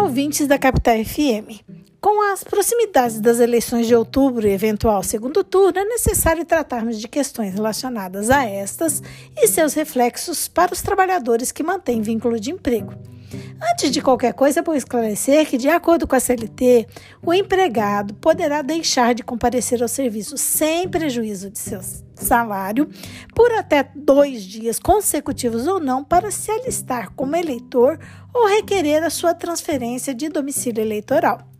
Ouvintes da Capital FM. Com as proximidades das eleições de outubro e eventual segundo turno, é necessário tratarmos de questões relacionadas a estas e seus reflexos para os trabalhadores que mantêm vínculo de emprego. Antes de qualquer coisa, é bom esclarecer que, de acordo com a CLT, o empregado poderá deixar de comparecer ao serviço sem prejuízo de seu salário por até dois dias consecutivos ou não para se alistar como eleitor ou requerer a sua transferência de domicílio eleitoral.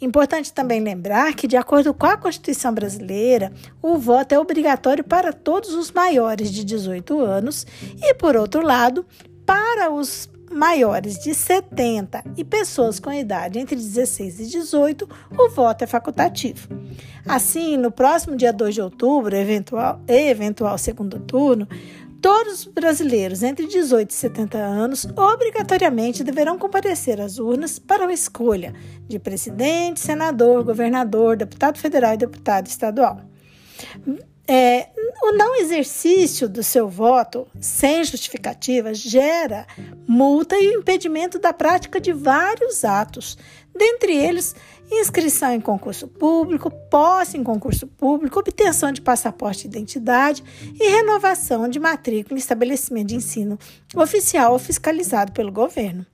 Importante também lembrar que, de acordo com a Constituição brasileira, o voto é obrigatório para todos os maiores de 18 anos e, por outro lado, para os maiores de 70 e pessoas com idade entre 16 e 18, o voto é facultativo. Assim, no próximo dia 2 de outubro, eventual, eventual segundo turno, todos os brasileiros entre 18 e 70 anos obrigatoriamente deverão comparecer às urnas para a escolha de presidente, senador, governador, deputado federal e deputado estadual. É, o não exercício do seu voto sem justificativa gera multa e impedimento da prática de vários atos, dentre eles inscrição em concurso público, posse em concurso público, obtenção de passaporte de identidade e renovação de matrícula em estabelecimento de ensino oficial ou fiscalizado pelo governo.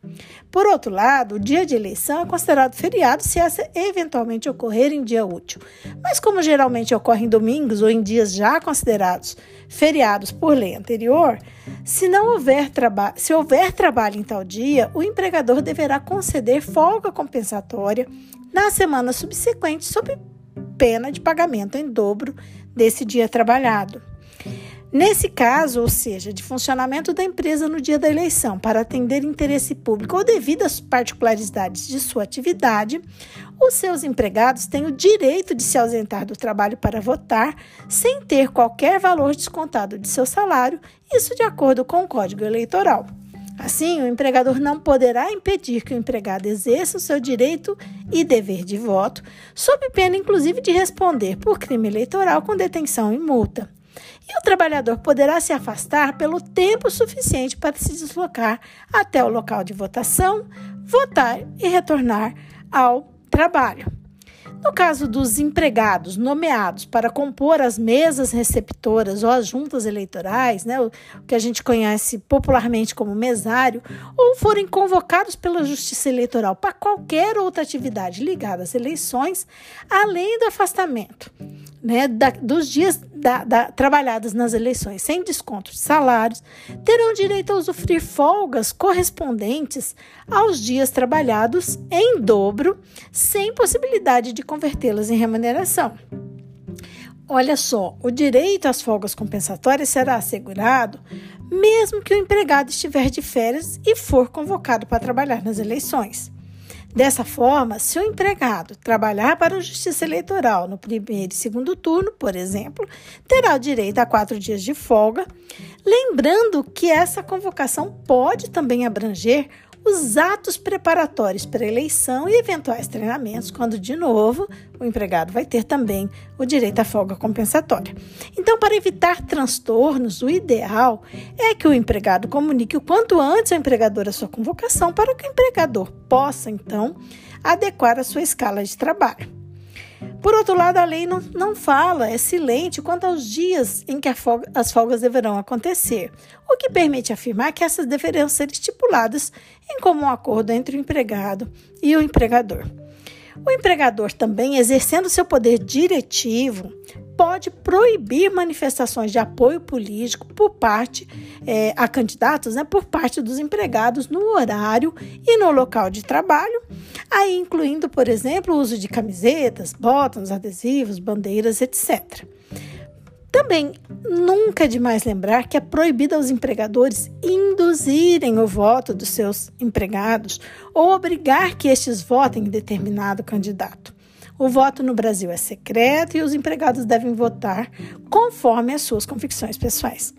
Por outro lado, o dia de eleição é considerado feriado se essa eventualmente ocorrer em dia útil, mas como geralmente ocorre em domingos ou em dias já considerados feriados por lei anterior, se não houver trabalho, se houver trabalho em tal dia, o empregador deverá conceder folga compensatória na semana subsequente sob pena de pagamento em dobro desse dia trabalhado. Nesse caso, ou seja, de funcionamento da empresa no dia da eleição para atender interesse público ou devido às particularidades de sua atividade, os seus empregados têm o direito de se ausentar do trabalho para votar sem ter qualquer valor descontado de seu salário, isso de acordo com o Código Eleitoral. Assim, o empregador não poderá impedir que o empregado exerça o seu direito e dever de voto, sob pena inclusive de responder por crime eleitoral com detenção e multa. E o trabalhador poderá se afastar pelo tempo suficiente para se deslocar até o local de votação, votar e retornar ao trabalho. No caso dos empregados nomeados para compor as mesas receptoras ou as juntas eleitorais, né, o que a gente conhece popularmente como mesário, ou forem convocados pela Justiça Eleitoral para qualquer outra atividade ligada às eleições, além do afastamento né, da, dos dias da, da, trabalhados nas eleições sem desconto de salários, terão direito a usufruir folgas correspondentes aos dias trabalhados em dobro, sem possibilidade de convertê-las em remuneração. Olha só, o direito às folgas compensatórias será assegurado mesmo que o empregado estiver de férias e for convocado para trabalhar nas eleições. Dessa forma, se o empregado trabalhar para a Justiça Eleitoral no primeiro e segundo turno, por exemplo, terá direito a quatro dias de folga, lembrando que essa convocação pode também abranger os atos preparatórios para a eleição e eventuais treinamentos, quando, de novo, o empregado vai ter também o direito à folga compensatória. Então, para evitar transtornos, o ideal é que o empregado comunique o quanto antes ao empregador a sua convocação para que o empregador possa, então, adequar a sua escala de trabalho. Por outro lado, a lei não, não fala, é silente quanto aos dias em que folga, as folgas deverão acontecer, o que permite afirmar que essas deverão ser estipuladas em comum acordo entre o empregado e o empregador. O empregador também, exercendo seu poder diretivo, pode proibir manifestações de apoio político por parte é, a candidatos, né, por parte dos empregados no horário e no local de trabalho, aí incluindo, por exemplo, o uso de camisetas, botões, adesivos, bandeiras, etc. Também nunca é demais lembrar que é proibido aos empregadores induzirem o voto dos seus empregados ou obrigar que estes votem em determinado candidato. O voto no Brasil é secreto e os empregados devem votar conforme as suas convicções pessoais.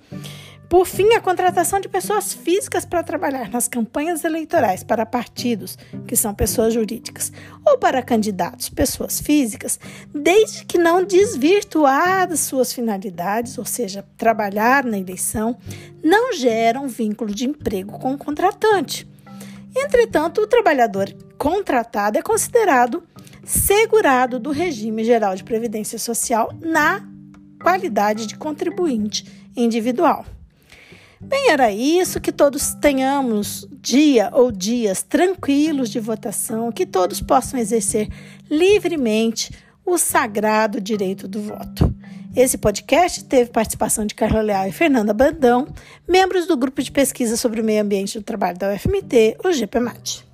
Por fim, a contratação de pessoas físicas para trabalhar nas campanhas eleitorais para partidos, que são pessoas jurídicas, ou para candidatos, pessoas físicas, desde que não desvirtuadas suas finalidades, ou seja, trabalhar na eleição, não geram vínculo de emprego com o contratante. Entretanto, o trabalhador contratado é considerado segurado do regime geral de previdência social na qualidade de contribuinte individual. Bem, era isso, que todos tenhamos dia ou dias tranquilos de votação, que todos possam exercer livremente o sagrado direito do voto. Esse podcast teve participação de Carla Leal e Fernanda Bandão, membros do grupo de pesquisa sobre o meio ambiente do trabalho da UFMT, o GPMAT.